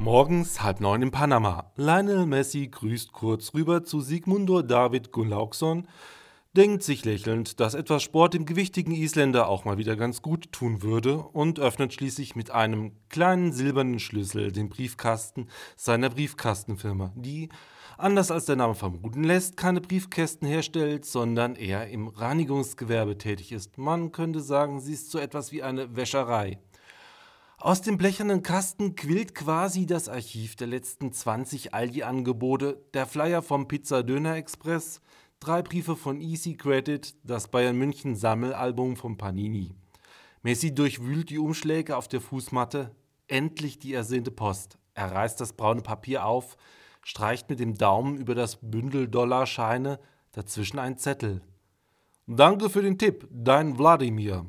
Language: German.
Morgens halb neun in Panama. Lionel Messi grüßt kurz rüber zu Sigmundur David Gunnlaugsson, denkt sich lächelnd, dass etwas Sport dem gewichtigen Isländer auch mal wieder ganz gut tun würde und öffnet schließlich mit einem kleinen silbernen Schlüssel den Briefkasten seiner Briefkastenfirma, die, anders als der Name vermuten lässt, keine Briefkästen herstellt, sondern eher im Reinigungsgewerbe tätig ist. Man könnte sagen, sie ist so etwas wie eine Wäscherei. Aus dem blechernen Kasten quillt quasi das Archiv der letzten 20 Aldi-Angebote, der Flyer vom Pizza Döner Express, drei Briefe von Easy Credit, das Bayern München Sammelalbum von Panini. Messi durchwühlt die Umschläge auf der Fußmatte, endlich die ersehnte Post. Er reißt das braune Papier auf, streicht mit dem Daumen über das Bündel Dollarscheine, dazwischen ein Zettel. Danke für den Tipp, dein Wladimir.